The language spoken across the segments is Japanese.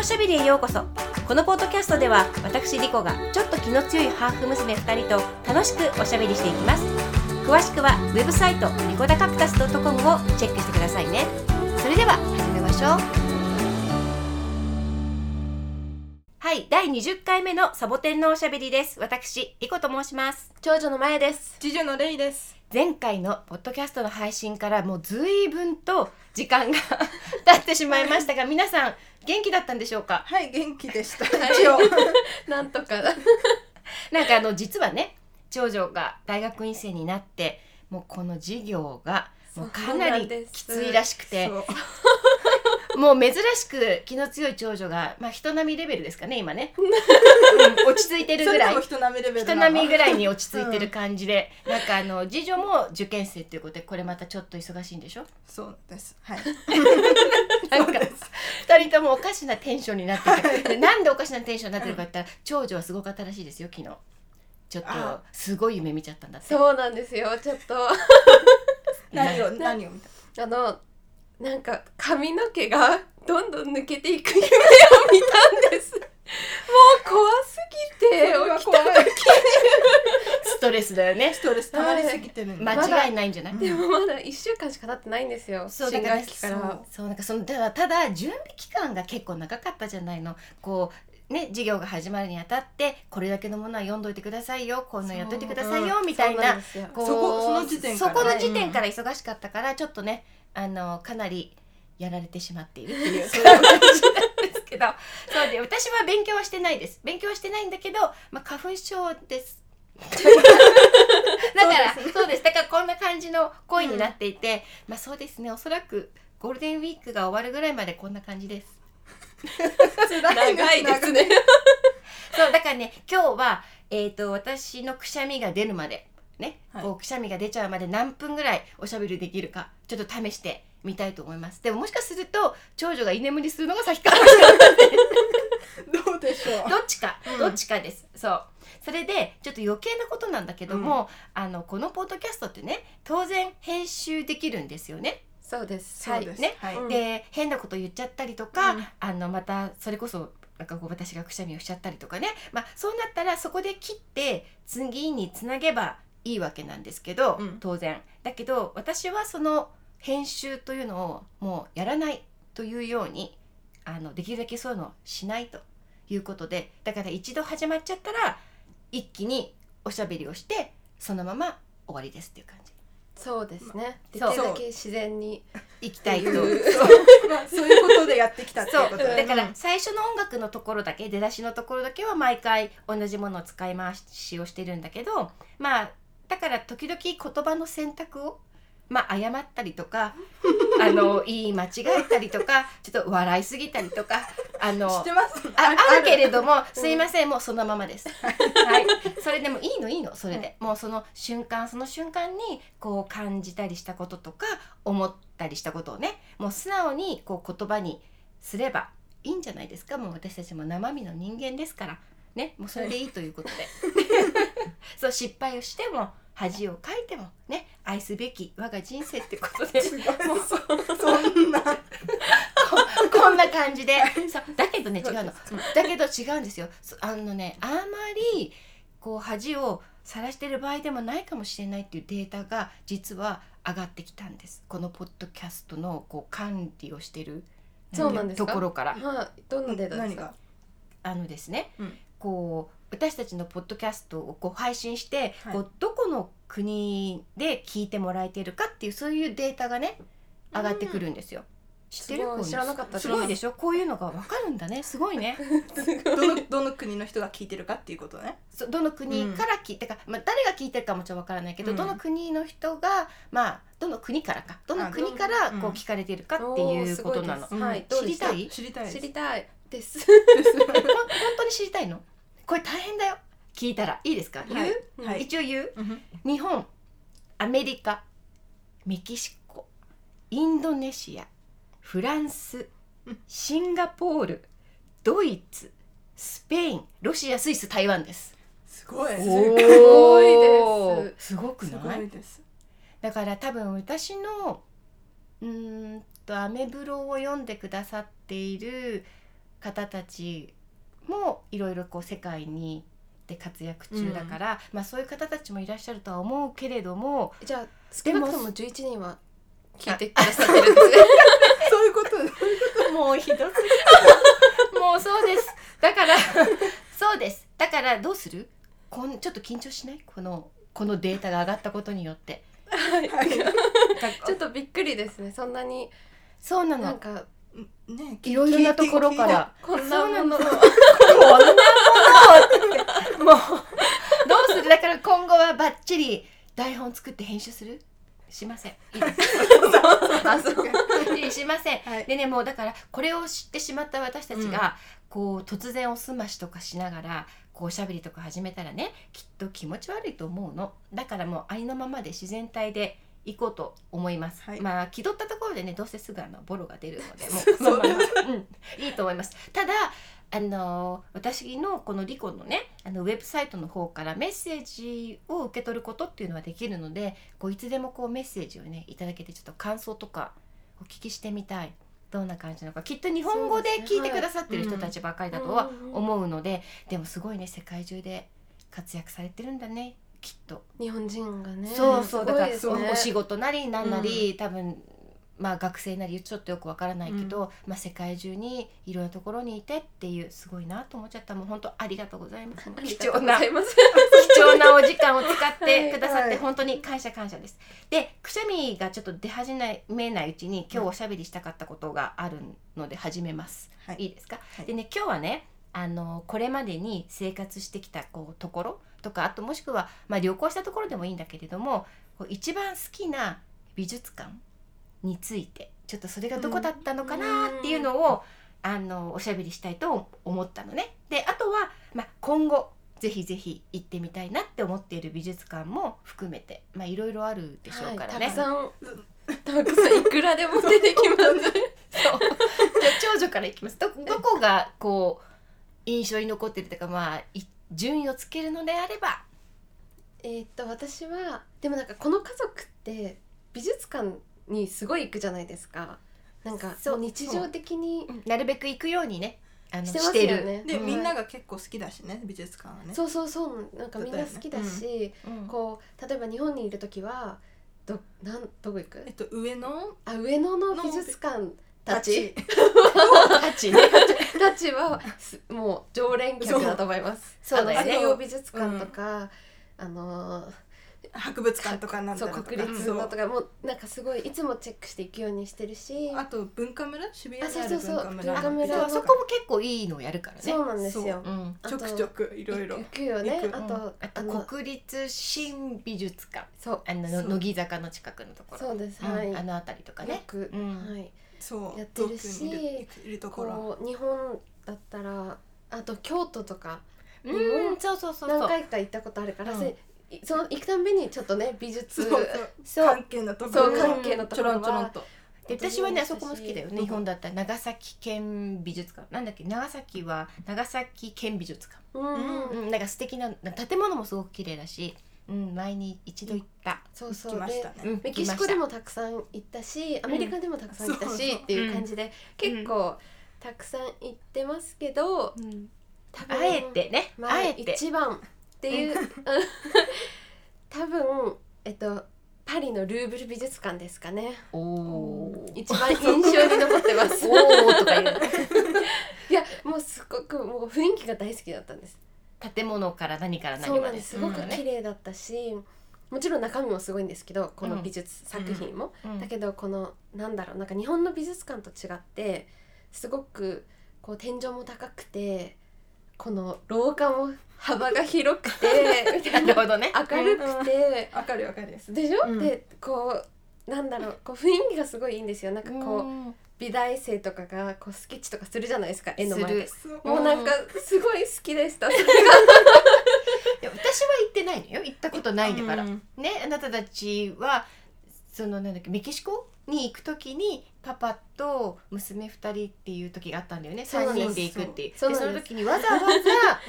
おしゃべりへようこそ。このポッドキャストでは私リコがちょっと気の強いハーフ娘2人と楽しくおしゃべりしていきます。詳しくはウェブサイトリコダカクタス .com をチェックしてくださいね。それでは始めましょう。はい第20回目のサボテンのおしゃべりです。私リコと申します。長女のまえです。次女のレイです。前回のポッドキャストの配信からもう随分と時間が 経ってしまいましたが皆さん元気だったんでしょうか？はい、元気でした。一応。なんとか。なんかあの実はね長女が大学院生になってもうこの授業がもうかなりきついらしくてもう珍しく気の強い長女が、まあ、人並みレベルですかね今ね、う ん落ち着いてるぐらい。人並みレベル人並みぐらいに落ち着いてる感じで、なんかあの次女も受験生ということでこれまたちょっと忙しいんでしょ？そうです。はい。なんか二人ともおかしなテンションになってて。でなんでおかしなテンションになってるかって言ったら長女はすごかったらしいですよ昨日。ちょっとあ。すごい夢見ちゃったんだって。そうなんですよ。ちょっと。何を何を見た？あのなんか髪の毛がどんどん抜けていく夢を見たんです。もう怖すぎて起きた怖い。ストレスだよね。ストレス溜まりすぎてるんだ。間違いないんじゃない、でもまだ一週間しか経ってないんですよ。新そうだから学期から。そうそうなんかそのただただ準備期間が結構長かったじゃないの。こうね授業が始まるにあたってこれだけのものは読んどいてくださいよ。こんなのやっといてくださいよみたいな。んですよ。こうそこその時点から。そこの時点から忙しかったからちょっとねあのかなりやられてしまっているっていうそう。いう感じなんですけど。そうで私は勉強はしてないです。勉強はしてないんだけど、まあ、花粉症です。だからそうですだからこんな感じの声になっていて、まあそうですね。おそらくゴールデンウィークが終わるぐらいまでこんな感じです。辛長いですね。そうだからね今日は、えー、と私のくしゃみが出るまでね、はい。こうくしゃみが出ちゃうまで何分ぐらいおしゃべりできるかちょっと試してみたいと思います。でももしかすると長女が居眠りするのが先かもしれない どうでしょう。どっちか、うん。どっちかです。そう。それでちょっと余計なことなんだけども、あのこのポッドキャストってね当然編集できるんですよね。そうです。そうです。ね。はい。うんで変なこと言っちゃったりとか、うん。あのまたそれこそなんかこう私がくしゃみをしちゃったりとかね、まあ、そうなったらそこで切って次につなげばいいわけなんですけど、うん当然だけど私はその編集というのをもうやらないというようにあのできるだけそういうのをしないということでだから一度始まっちゃったら一気におしゃべりをしてそのまま終わりですっていう感じそうですね。できそうるだけ自然に。いきたいと。そうまあそういうことでやってきたっていうことで。だからうん最初の音楽のところだけ出だしのところだけは毎回同じものを使い回しをしてるんだけどまあだから時々言葉の選択をまあ誤ったりとか あの言い間違えたりとか ちょっと笑いすぎたりとかあの知ってます？あある。けれどもすいませんもうそのままです。はい、それでもいいのいいのそれで、もうその瞬間その瞬間にこう感じたりしたこととか思ったりしたことをねもう素直にこう言葉にすればいいんじゃないですか。もう私たちも生身の人間ですから。ね。もうそれでいいということで、そう失敗をしても恥をかいてもね愛すべき我が人生ってことで。もうそんな。こんな感じで。そうだけどね違そううの。だけど違うんですよ。そあのねあまりこう恥を晒してる場合でもないかもしれないっていうデータが実は上がってきたんです。このポッドキャストのこう管理をしてるそうなんですか？ところから。はい。どんなデータですか？あのですね、うん。こう私たちのポッドキャストをこう配信して、はい。こうどこの国で聞いてもらえてるかっていうそういうデータがね上がってくるんですよ。知ってる？知らなかったです。すごいでしょ？こういうのがわかるんだね。すごいね。どの どの国の人が聞いてるかっていうことね。そどの国から聞いてか、まあ、誰が聞いてるかもちろんわからないけど、うん。どの国の人がまあどの国からかどの国からこう聞かれてるかっていうことなの。ごいです。ほん。はい。知りたい？知りたい。知りたい。です。本当に知りたいの？これ大変だよ。聞いたら。いいですか、言う、はい。一応言う？うん。日本アメリカメキシコインドネシアフランスうん。シンガポールドイツスペインロシアスイス台湾です。すごい。すごいです。すごくない？いです。だから多分私のうーんとアメブロを読んでくださっている方たちもいろいろこう世界にで活躍中だから、まあそういう方たちもいらっしゃるとは思うけれどもじゃあ少なくとも11人は聞いてくださってるんです。ねそういうこともうひどすぎる。もうそうです。だからそうです。だからどうする？こんちょっと緊張しない？このこのデータが上がったことによって。ちょっとびっくりですね。そんなにそうなの。なんかねいろいろなところから。こんなもの。こんなもの。もうどうする？だから今後はバッチリ台本作って編集する？しません。いいです。あそういいしません。はい。でねもうだからこれを知ってしまった私たちが、こう突然おすましとかしながらこうおしゃべりとか始めたらねきっと気持ち悪いと思うの。だからもうありのままで自然体で行こうと思います、はい。まあ気取ったところでねどうせすぐあのボロが出るので もそううん、いいと思います。ただあの私のこのリコのねあのウェブサイトの方からメッセージを受け取ることっていうのはできるのでこういつでもこうメッセージをねいただけてちょっと感想とかお聞きしてみたい。どんな感じなのか。きっと日本語で聞いてくださってる人たちばかりだとは思うのででもすごいね世界中で活躍されてるんだねきっと。日本人がね。そうそうだからね。お仕事なりなんなり、多分まあ学生なりちょっとよくわからないけど、まあ世界中にいろんなところにいてっていうすごいなと思っちゃった。もう本当ありがとうございます。貴重な 貴重なお時間を使ってくださってはい。本当に感謝感謝です。でくしゃみがちょっと出始めないうちに今日おしゃべりしたかったことがあるので始めます。はい。いいですか、はい。でね今日はねあのこれまでに生活してきたこうところとかあともしくは、まあ、旅行したところでもいいんだけれども一番好きな美術館についてちょっとそれがどこだったのかなっていうのを、あのおしゃべりしたいと思ったのね。であとは、まあ、今後ぜひぜひ行ってみたいなって思っている美術館も含めてまあいろいろあるでしょうからね。はい、たくさんたくさんいくらでも出てきます。そう。じゃあ長女からいきます。どどこがこう印象に残ってるとかまあい順位をつけるのであれば。えーっと私はでもなんかこの家族って美術館にすごい行くじゃないですか。なんかそう。もう日常的になるべく行くようにね。あのしてますよね。で、うん。みんなが結構好きだしね美術館はね。そうそうそう。なんかみんな好きだしうん。こう例えば日本にいる時はどなんどこ行く？えっと上野？あ上野の美術館たち。た ちね たちはすもう常連客だと思います。そうだよね。西洋美術館とか、あのー博物館とかなんだとか。国立のとかもうなんかすごいいつもチェックしていくようにしてるし、あと文化村？渋谷にあるあそうそうそう文化村。文化村。そうそこも結構いいのやるからね。そうなんですよ。う。んあちょくちょくいろいろ。行くよね。あと、あとの国立新美術館。そう。あの乃木坂の近くのところ。そうです。うん。はい。あの辺りとかね。よく、うん。はい。そうやってるしこう日本だったらあと京都とかうんそうそうそうそう。何回か行ったことあるから、うん。その行くたんびにちょっとね美術関係のところ。関係のところは私はねあそこも好きだよ。ね日本だったら長崎県美術館。なんだっけ長崎は長崎県美術館。うん、うん。うんなんか素敵な建物もすごく綺麗だしうん前に一度行った。そうそう。来ましたでね。うんメキシコでもたくさん行ったしアメリカでもたくさん行ったし、っていう感じで、結構たくさん行ってますけど多分あえてね。まあ、あえて。一番っていう 多分えっとパリのルーブル美術館ですかね。お一番印象に残ってます。おーとか言う。いやもうすごくもう雰囲気が大好きだったんです建物から何からそう何まで。なんです。すごく綺麗だったし、もちろん中身もすごいんですけどこの美術作品も、うん。だけどこのなんだろうなんか日本の美術館と違ってすごくこう天井も高くてこの廊下も幅が広くてみた ないるなほどね。明るくて、わかるわかる。でしょ、うん。でこうなんだろうこう雰囲気がすごいいいんですよ。なんかこう、うん美大生とかがこうスケッチとかするじゃないですか絵の前で。もうなんかすごい好きでした。いや私は行ってないのよ。行ったことないんだから、うんねあなたたちはそのなんだっけメキシコに行く時にパパと娘2人っていう時があったんだよね。3そうなんです。人で行くっていうその時にわざわざ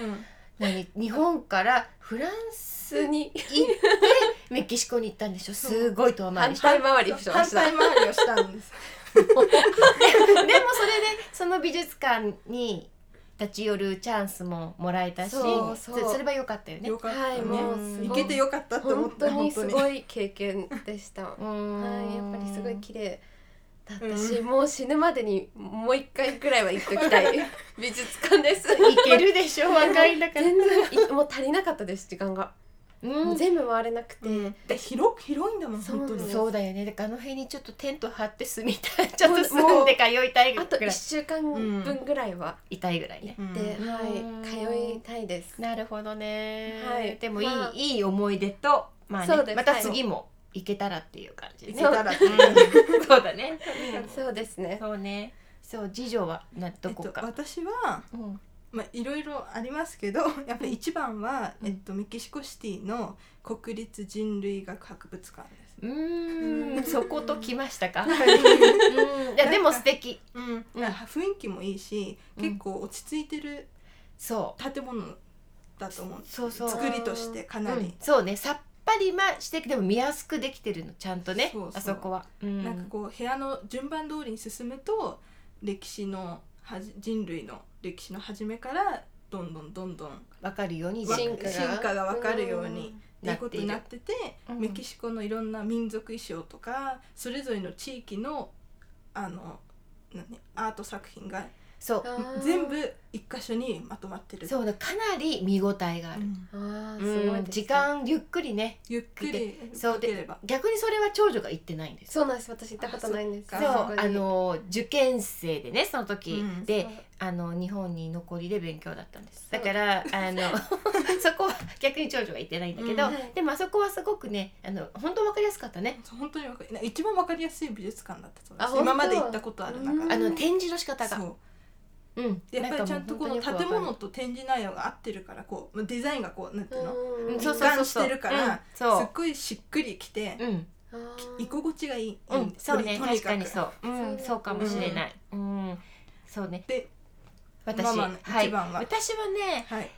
うん。何日本からフランスに行ってメキシコに行ったんでしょ。すごい遠回反りした。反。対回りをしたんです でもそれでその美術館に立ち寄るチャンスももらえたしそうそう。それは良かったよね。よかったね、はいもうす行けてよかったと思本った当にすいごい経験でした。はうんい、やっぱりすごい綺麗だったし、もう死ぬまでにもう一回くらいは行っときたい。美術館です。いけるでしょ若いんだから。全然いもう足りなかったです時間が、うん。全部回れなくて、うん。で広く広いんだもんそう本当に。そうだよね。だからあの辺にちょっとテント張って住みたい。ちょっと住んで通いたいぐあとらい1週間分ぐらいは痛いぐらいね行って、うん。はい。通いたいです。なるほどね、はい。でもいい、まあ。いい思い出とまあねまた次も行けたらっていう感じでね。行けたら。ってうん。そうだね。そうですね。そうね。そう次女はなどえっことか、私はうんまあいろいろありますけど やっぱり一番は、うん。えっと、メキシコシティの国立人類学博物館です。うーん。そこときましたか？はいうん。いやでも素敵。うん、雰囲気もいいし、うん。結構落ち着いてるそ建物だと思う。うそうそう。作りとしてかなり、うん。そうね。さっぱりましてでも見やすくできてるのちゃんとねそうそう。あそこは。うん。なんかこう部屋の順番通りに進むと歴史のはじ人類の歴史の初めからどんどんどんどんわかるようにわ進化が。進化が分かるようにうん。いうことになってて、うんメキシコのいろんな民族衣装とかそれぞれの地域のあの何アート作品がそう。全部一箇所にまとまってる。そうだかなり見応えがある。うん。あーうん。すごいですね。時間ゆっくりねゆっくりそうで。逆にそれは長女が言ってないんです。そうなんです私行ったことないんですそうあそっあの受験生でねその時、うんであの日本に残りで勉強だったんです。だからあの そこは逆に長女は言ってないんだけど、うんはいでもあそこはすごくねあの本当わかりやすかったね。本当に一番わかりやすい美術館だったそうです。今まで行ったことある中うあの展示の仕方が。そう。うん。でやっぱりちゃんとこの建物とと展示内容が合ってるからこうデザインがこうなんていうの？うん一そうそうそう。貫してるからすっごいしっくりきて居心地がいい、うん、そうね確かにそう、うん、そうそうかもしれない、うん。そうね。で私、ママのはい、一番は。私はねはい。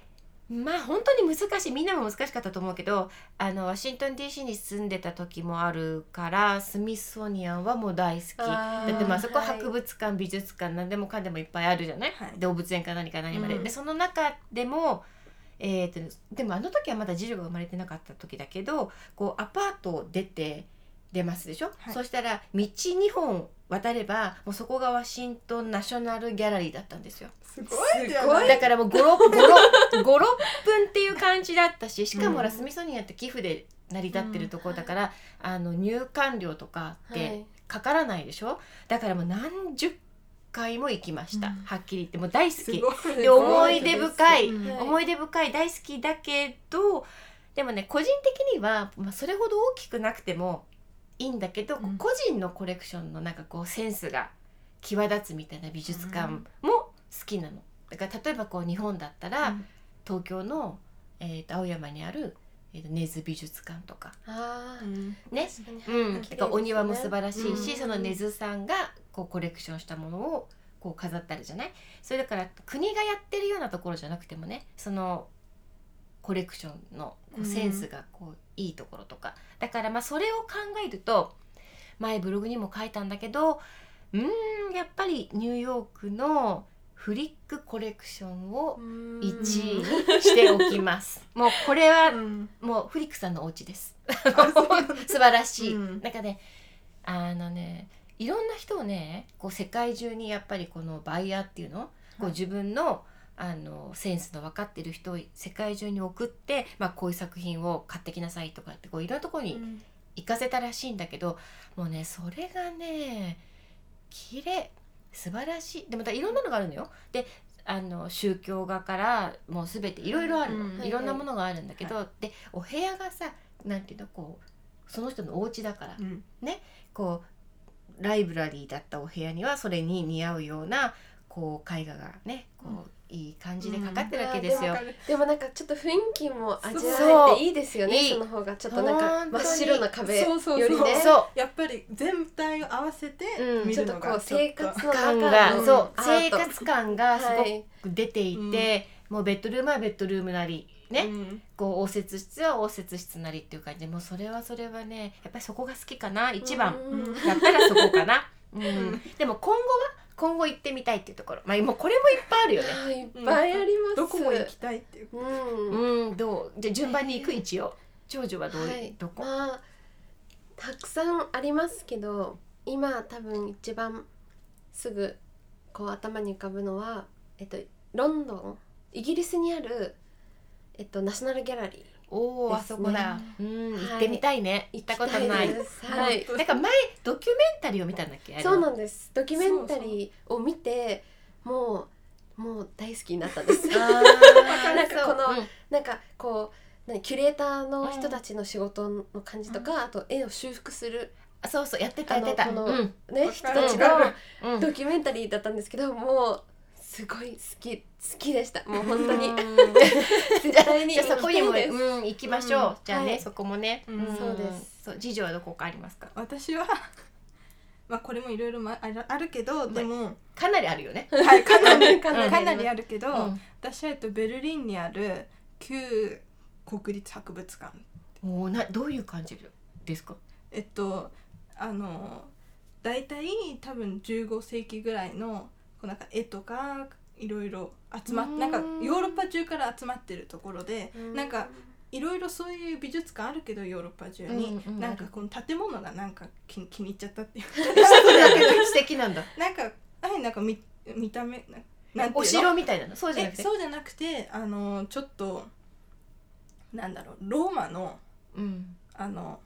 まあ本当に難しいみんなも難しかったと思うけどあのワシントン DC に住んでた時もあるからスミソニアンはもう大好き。だってまあそこはい博物館、美術館何でもかんでもいっぱいあるじゃない、はい。動物園か何か何まで、うん。でその中でもえー、とでもあの時はまだ次女が生まれてなかった時だけどこうアパートを出て出ますでしょ、はい。そしたら道2本渡ればもうそこがワシントンナショナルギャラリーだったんですよ。すごいだからもう56分っていう感じだったししかもほら、うんスミソニアって寄付で成り立ってるところだから、あの入館料とかっはてい。かからないでしょ？だからもう何十回も行きました、うん。はっきり言って。もう大好き。すごい。で思い出深い、うんはい。思い出深い大好きだけどでもね個人的には、まあ、それほど大きくなくてもいいんだけど、うん。個人のコレクションのなんかこうセンスが際立つみたいな美術館も好きなの。だから例えばこう日本だったら、うん。東京の、えーと青山にある、えーと根津美術館とか。あー。うん。ね、うん、ね。お庭も素晴らしいし、うん。その根津さんがこうコレクションしたものをこう飾ってあるじゃない？それだから国がやってるようなところじゃなくてもねそのコレクションのこうセンスがこういいところとか、だからまあそれを考えると前ブログにも書いたんだけどうーんやっぱりニューヨークのフリックコレクションをうん1位にしておきます。もうこれはうん。もうフリックさんのお家です。素晴らしい。うん。なんかねあのねいろんな人をねこう世界中にやっぱりこのバイヤーっていうの、こう自分のあのセンスの分かってる人を世界中に送って、まあ、こういう作品を買ってきなさいとかってこういろんなところにうん。行かせたらしいんだけどもうねそれがね綺麗素晴らしい。でまたいろんなのがあるのよ。であの宗教画からもう全ていろいろあるの、うんいろんなものがあるんだけど、でお部屋がさなんていうのこうその人のお家だから、うん。こうライブラリーだったお部屋にはそれに似合うようなこう絵画がねこう、いい感じでかかってるわけですよ。でもなんかちょっと雰囲気も味わえていいですよねその方が。ちょっとなんか真っ白な壁そうそうそう。よりね。そやっぱり全体を合わせてうん。見ちょっとこうるのがちょっと。生活のう感中のがそう。生活感がすごはいく出ていて、もうベッドルームはベッドルームなりね、うん。こう応接室は応接室なりっていう感じでもうそれはそれはねやっぱりそこが好きかな一番。うん。だったらそこかな。うん。ん。でも今後は今後行ってみたいっていうところ。まあもうこれもいっぱいあるよね。あいっぱいあります、どこも行きたいっていう。うん。うんどう？じゃあ順番に行く一応。長女はどう、はい。どこ、まあたくさんありますけど今多分一番すぐこう頭に浮かぶのはえっとロンドン。イギリスにあるえっとナショナルギャラリーおお、あそこだ。うんはい。行ってみたいね、行ったことない。はい。本なんか前ドキュメンタリーを見たんだっけ？そうなんです。ドキュメンタリーを見てもうもう大好きになったんです。なんかこのそう。うん。なんかこう何キュレーターの人たちの仕事の感じとか、あと絵を修復するあそうそうやってたやってた。あのこのうん。ね人たちのうん。ドキュメンタリーだったんですけどもうすごい好き好きでした。もう本当に。うん絶対にじゃあそこにも。うん行きましょう、うん。じゃあね、はい。そこもね、うん。ん。そうです。そう次女はどこかありますか？私は まあこれもいろいろまあるあるけどでもかなりあるよね。はいかなりかなりかなりあるけど、うん。私はえっとベルリンにある旧国立博物館。おーなどういう感じですか？えっとあの大体多分15世紀ぐらいのこうなんか絵とかいろいろ集まっうん。なんかヨーロッパ中から集まってるところでうん。なんかいろいろそういう美術館あるけどヨーロッパ中に、うんうんなんかこの建物がなんか気気に入っちゃったっていう。素敵なんだ。なんかはいなんか見見た目ななんお城みたいなの？そうじゃなくて？えそうじゃなくてあのちょっとなんだろうローマのうん。あの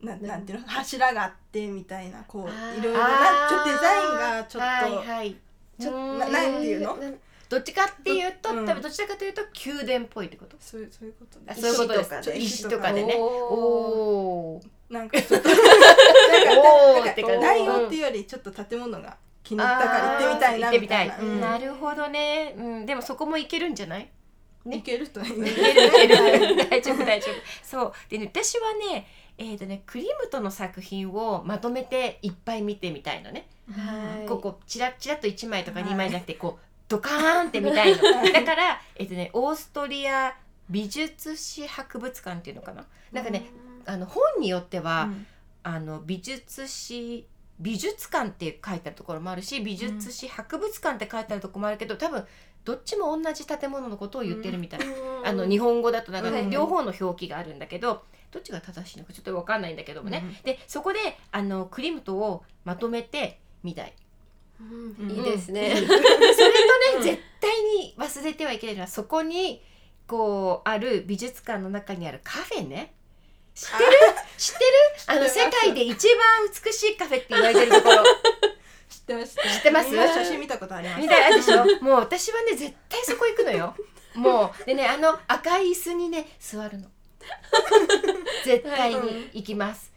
なななんていうの？柱があってみたいなこういろいろなちょっとデザインがちょっと、はいはいちょうん。ななんていうの？などっちかっていうと、うん。多分どちらかというと宮殿っぽいってこと？そういうそういうことあでそういうことです。石とかね。石とかでね。おーおおなんかちょっとおなんーって感じ。か内容っていうよりちょっと建物が気に入ったから行ってみたいな。行ってみたい、な、うん。なるほどね、うん、でもそこも行けるんじゃない？ね。いけるといいいね。けるいける。大丈夫大丈夫。そう。でね私はねえーとねクリムトの作品をまとめていっぱい見てみたいのね、はい。こうこうチラチラっと1枚とかはい。2枚じゃなくてこうドカーンって見たいの。だからえっ、とねオーストリア美術史博物館っていうのかな。なんかね、あの本によっては、うん。あの美術史美術館って書いてあるところもあるし美術史博物館って書いてあるところもあるけど多分どっちも同じ建物のことを言ってるみたい、うん。あの日本語だとなんかうん両方の表記があるんだけど、どっちが正しいのかちょっと分かんないんだけどもね、うん。でそこであのクリムトをまとめてみたい。うん。うん。いいですね、それとね、うん。絶対に忘れてはいけないのはそこにこうある美術館の中にあるカフェね。知ってる？知ってる？あの世界で一番美しいカフェって言われてるところ。知ってます。知知ってます？写真見たことあります。みたいなでしょもう私はね絶対そこ行くのよ。もう。でねあの赤い椅子にね座るの。絶対に行きます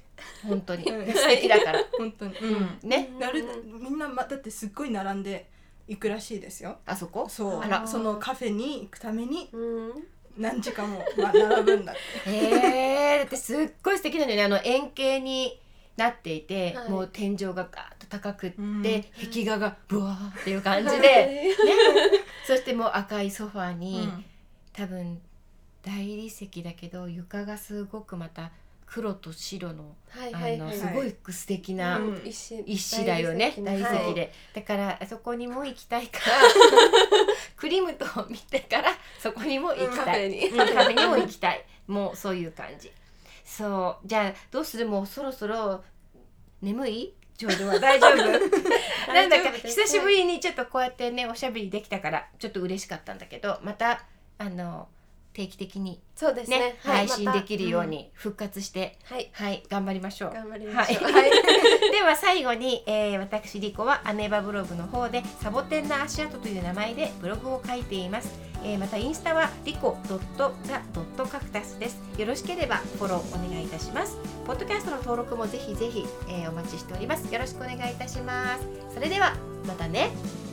本当に。うん。素敵だから。本当に、うん。ね。なるみんな、ま、だってすっごい並んで行くらしいですよ。あそこ？そう。あら。そのカフェに行くためにうん。何時間も、ま、並ぶんだって。へえだってすっごい素敵なんだよね。あの円形になっていて、はい。もう天井がガーッと高くって、うん。壁画がブワーっていう感じで、はい。ね、そしてもう赤いソファーに、うん。多分大理石だけど床がすごくまた黒と白の,、あのすごい素敵なうん。石石だよね。大理石はい。で、だからあそこにも行きたいから クリムトを見てからそこにも行きたい、うんカフェに。も行きたい。もうそういう感じ。そう。じゃあどうする？もうそろそろ眠い？ちょうど。は 大丈夫。なんだか久しぶりにちょっとこうやってねおしゃべりできたからちょっと嬉しかったんだけどまたあの定期的にそうですね。ねはい配信できるように復活して、はい。はい頑張りましょう。頑張りましょう。はい。はい。では最後に、えー私リコはアメーバブログの方でサボテンの足跡という名前でブログを書いています、えーまたインスタはリコドットザドットカクタスです。よろしければフォローお願いいたします。ポッドキャストの登録もぜひぜひ、えーお待ちしております。よろしくお願いいたします。それではまたね。ま